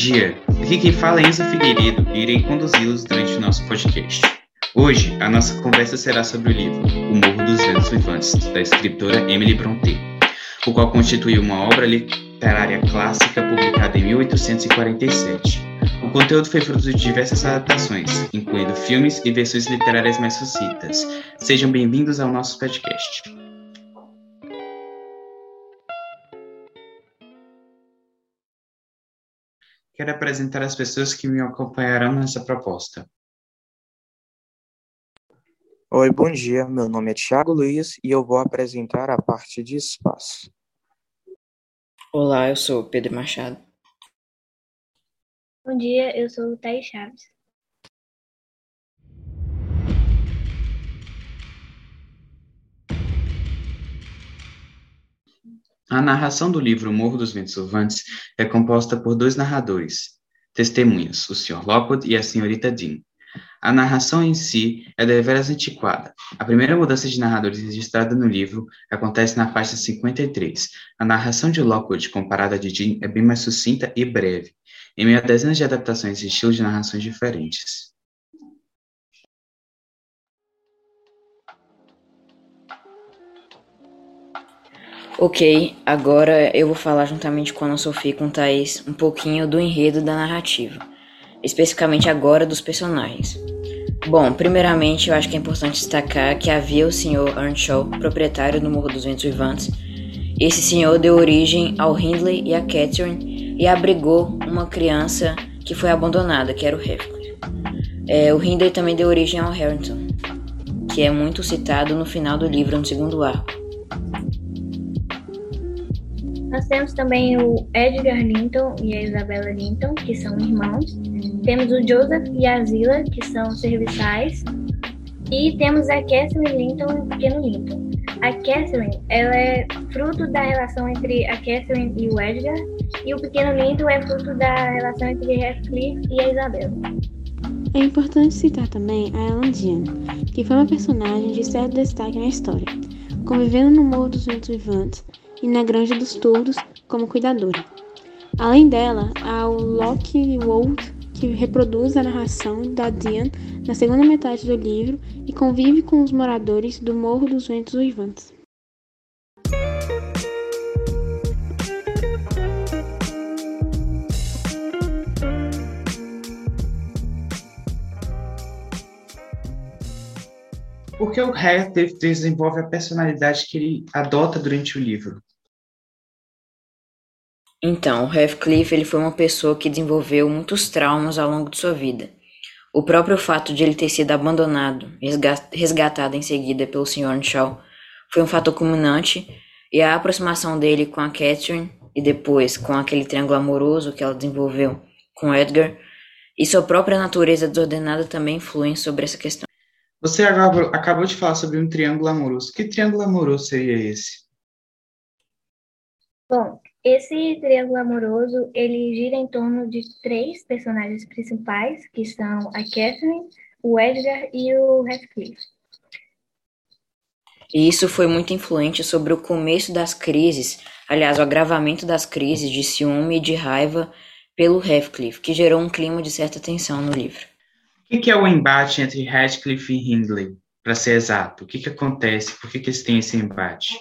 dia, aqui quem fala é Enzo Figueiredo e irei conduzi-los durante o nosso podcast. Hoje, a nossa conversa será sobre o livro O Morro dos Ventos Vivantes, da escritora Emily Brontë, o qual constitui uma obra literária clássica publicada em 1847. O conteúdo foi fruto de diversas adaptações, incluindo filmes e versões literárias mais sucintas. Sejam bem-vindos ao nosso podcast. Quero apresentar as pessoas que me acompanharão nessa proposta. Oi, bom dia. Meu nome é Thiago Luiz e eu vou apresentar a parte de espaço. Olá, eu sou Pedro Machado. Bom dia, eu sou o Thaís Chaves. A narração do livro Morro dos Ventos Uvantes é composta por dois narradores, testemunhas, o Sr. Lockwood e a Sra. Dean. A narração em si é deveras antiquada. A primeira mudança de narradores registrada no livro acontece na faixa 53. A narração de Lockwood, comparada à de Dean, é bem mais sucinta e breve, em meio a dezenas de adaptações e estilos de narrações diferentes. Ok, agora eu vou falar juntamente com a Ana Sofia e com o Thaís um pouquinho do enredo da narrativa, especificamente agora dos personagens. Bom, primeiramente eu acho que é importante destacar que havia o Sr. Earnshaw, proprietário do Morro dos Ventos Vivantes. Esse senhor deu origem ao Hindley e a Catherine e abrigou uma criança que foi abandonada, que era o Heathcliff. É, o Hindley também deu origem ao Harrington, que é muito citado no final do livro, no segundo arco. Nós temos também o Edgar Linton e a Isabella Linton, que são irmãos. Temos o Joseph e a Zila, que são serviçais. E temos a Catherine Linton e o pequeno Linton. A Catherine, ela é fruto da relação entre a Catherine e o Edgar, e o pequeno Linton é fruto da relação entre Heathcliff e a Isabella. É importante citar também a Ellen Dean, que foi uma personagem de certo destaque na história, convivendo no Morro dos Ventos Vivantes e na Granja dos Touros como cuidadora. Além dela, há o Locke Wold, que reproduz a narração da Diane na segunda metade do livro e convive com os moradores do Morro dos Ventos Uivantes. Por que o Heathcliff desenvolve a personalidade que ele adota durante o livro? Então, Heathcliff ele foi uma pessoa que desenvolveu muitos traumas ao longo de sua vida. O próprio fato de ele ter sido abandonado, resgatado em seguida pelo Sr. Shaw, foi um fator culminante, e a aproximação dele com a Catherine e depois com aquele triângulo amoroso que ela desenvolveu com Edgar, e sua própria natureza desordenada também influem sobre essa questão. Você acabou de falar sobre um triângulo amoroso. Que triângulo amoroso seria esse? Bom, esse triângulo amoroso, ele gira em torno de três personagens principais, que são a Catherine, o Edgar e o Heathcliff. E isso foi muito influente sobre o começo das crises, aliás, o agravamento das crises de ciúme e de raiva pelo Heathcliff, que gerou um clima de certa tensão no livro. O que é o embate entre Heathcliff e Hindley, para ser exato? O que, que acontece? Por que, que eles têm esse embate?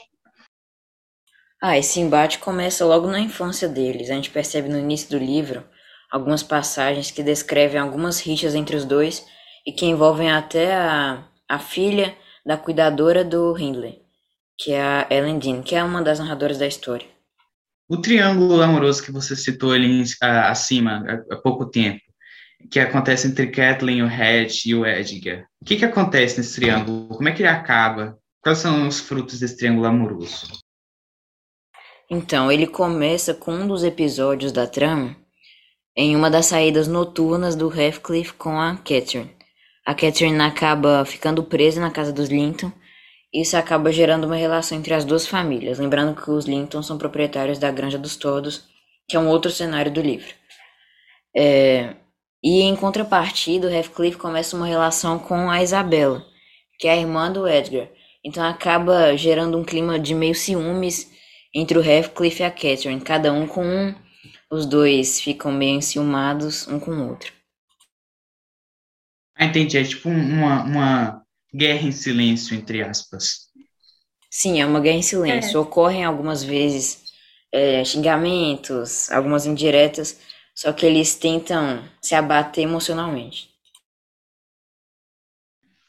Ah, esse embate começa logo na infância deles. A gente percebe no início do livro algumas passagens que descrevem algumas rixas entre os dois e que envolvem até a, a filha da cuidadora do Hindley, que é a Ellen Dean, que é uma das narradoras da história. O triângulo amoroso que você citou ali acima há pouco tempo, que acontece entre Kathleen, o Hatch e o Edgar. O que, que acontece nesse triângulo? Como é que ele acaba? Quais são os frutos desse triângulo amoroso? Então, ele começa com um dos episódios da trama em uma das saídas noturnas do Heathcliff com a Catherine. A Catherine acaba ficando presa na casa dos Linton. Isso acaba gerando uma relação entre as duas famílias. Lembrando que os Linton são proprietários da Granja dos Todos, que é um outro cenário do livro. É, e em contrapartida, o Heathcliff começa uma relação com a Isabella, que é a irmã do Edgar. Então acaba gerando um clima de meio ciúmes entre o Heathcliff e a Catherine, cada um com um os dois ficam meio enciumados um com o outro. Ah, entendi. É tipo uma, uma guerra em silêncio, entre aspas. Sim, é uma guerra em silêncio. É. Ocorrem algumas vezes é, xingamentos, algumas indiretas, só que eles tentam se abater emocionalmente.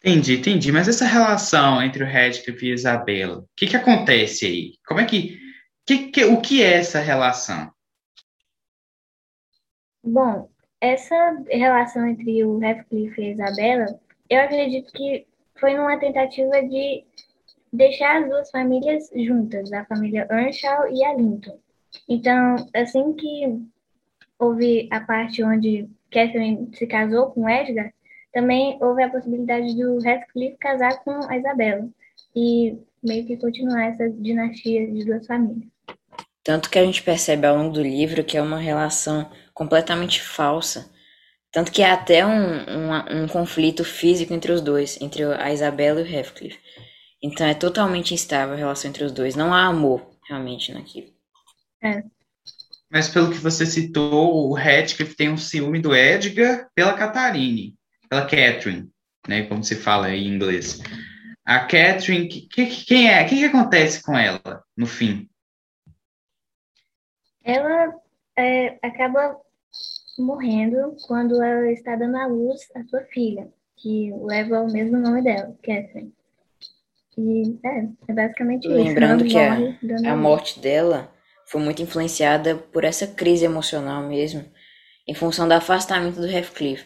Entendi, entendi. Mas essa relação entre o Radcliffe e a Isabela, o que, que acontece aí? Como é que, que, que. O que é essa relação? Bom, essa relação entre o Radcliffe e a Isabela, eu acredito que foi numa tentativa de deixar as duas famílias juntas, a família Earnshaw e a Linton. Então, assim que houve a parte onde Catherine se casou com Edgar, também houve a possibilidade do Radcliffe casar com a Isabela e meio que continuar essa dinastia de duas famílias. Tanto que a gente percebe ao longo do livro que é uma relação completamente falsa. Tanto que há até um, um, um conflito físico entre os dois, entre a Isabela e o Radcliffe. Então é totalmente instável a relação entre os dois. Não há amor realmente naquilo. É. Mas pelo que você citou, o Radcliffe tem um ciúme do Edgar pela Catarine pela Catherine, né, como se fala em inglês. A Catherine, que, que, quem é? O que, que acontece com ela no fim? Ela é, acaba morrendo quando ela está dando à luz a sua filha, que leva o mesmo nome dela, Catherine. E é, é basicamente Lembrando isso. Lembrando que a, a morte dela foi muito influenciada por essa crise emocional mesmo, em função do afastamento do Heathcliff.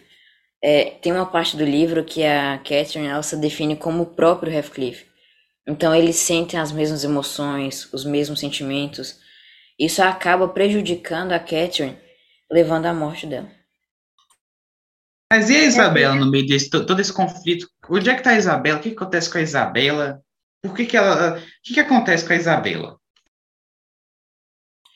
É, tem uma parte do livro que a Catherine ela se define como o próprio Heathcliff. Então eles sentem as mesmas emoções, os mesmos sentimentos. Isso acaba prejudicando a Catherine, levando à morte dela. Mas e a Isabela no meio desse todo esse conflito? Onde é que está a Isabela? O que, que acontece com a Isabela? Por que, que ela. O que, que acontece com a Isabela?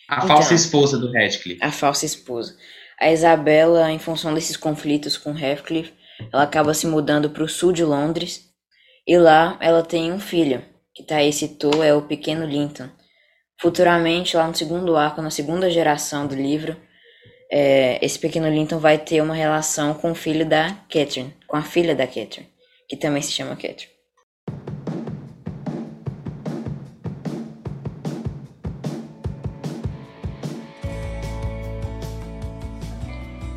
A então, falsa esposa do Radcliffe. A falsa esposa. A Isabela, em função desses conflitos com Heathcliff, ela acaba se mudando para o sul de Londres e lá ela tem um filho, que Thaís citou é o pequeno Linton. Futuramente, lá no segundo arco, na segunda geração do livro, é, esse pequeno Linton vai ter uma relação com o filho da Catherine, com a filha da Catherine, que também se chama Catherine.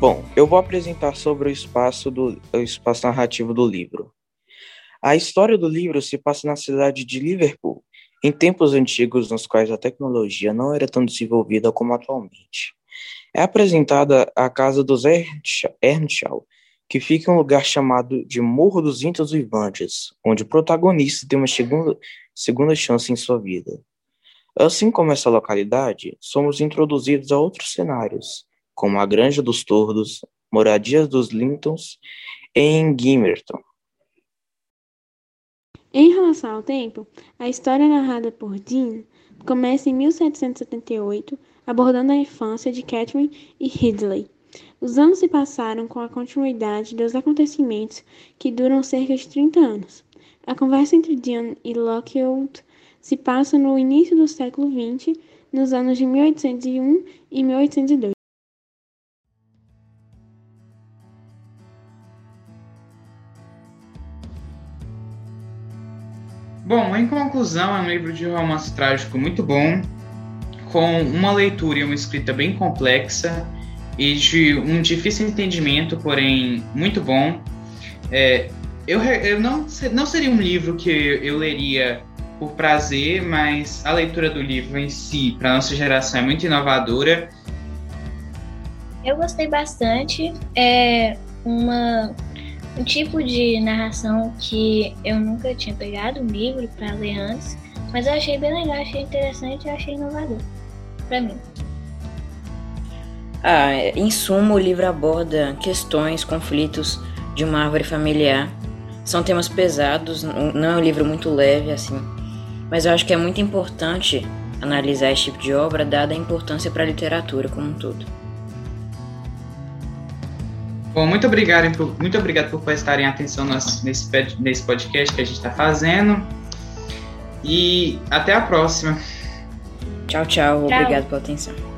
Bom, eu vou apresentar sobre o espaço, do, o espaço narrativo do livro. A história do livro se passa na cidade de Liverpool, em tempos antigos nos quais a tecnologia não era tão desenvolvida como atualmente. É apresentada a casa dos Earnshaw, que fica em um lugar chamado de Morro dos Vintos Vivantes, onde o protagonista tem uma segunda, segunda chance em sua vida. Assim como essa localidade, somos introduzidos a outros cenários, como a Granja dos Tordos, Moradias dos Lintons e em Gimerton. Em relação ao tempo, a história narrada por Dean começa em 1778, abordando a infância de Catherine e Ridley. Os anos se passaram com a continuidade dos acontecimentos que duram cerca de 30 anos. A conversa entre Dean e Lockwood se passa no início do século XX, nos anos de 1801 e 1802. Bom, em conclusão, é um livro de romance trágico muito bom, com uma leitura e uma escrita bem complexa e de um difícil entendimento, porém muito bom. É, eu eu não, não seria um livro que eu leria por prazer, mas a leitura do livro em si, para nossa geração, é muito inovadora. Eu gostei bastante. É uma um tipo de narração que eu nunca tinha pegado um livro para ler antes, mas eu achei bem legal, achei interessante achei inovador para mim. Ah, em suma, o livro aborda questões, conflitos de uma árvore familiar. São temas pesados, não é um livro muito leve assim, mas eu acho que é muito importante analisar esse tipo de obra, dada a importância para a literatura como um todo. Bom, muito obrigado, por, muito obrigado por prestarem atenção nesse, nesse podcast que a gente está fazendo. E até a próxima. Tchau, tchau. tchau. Obrigado pela atenção.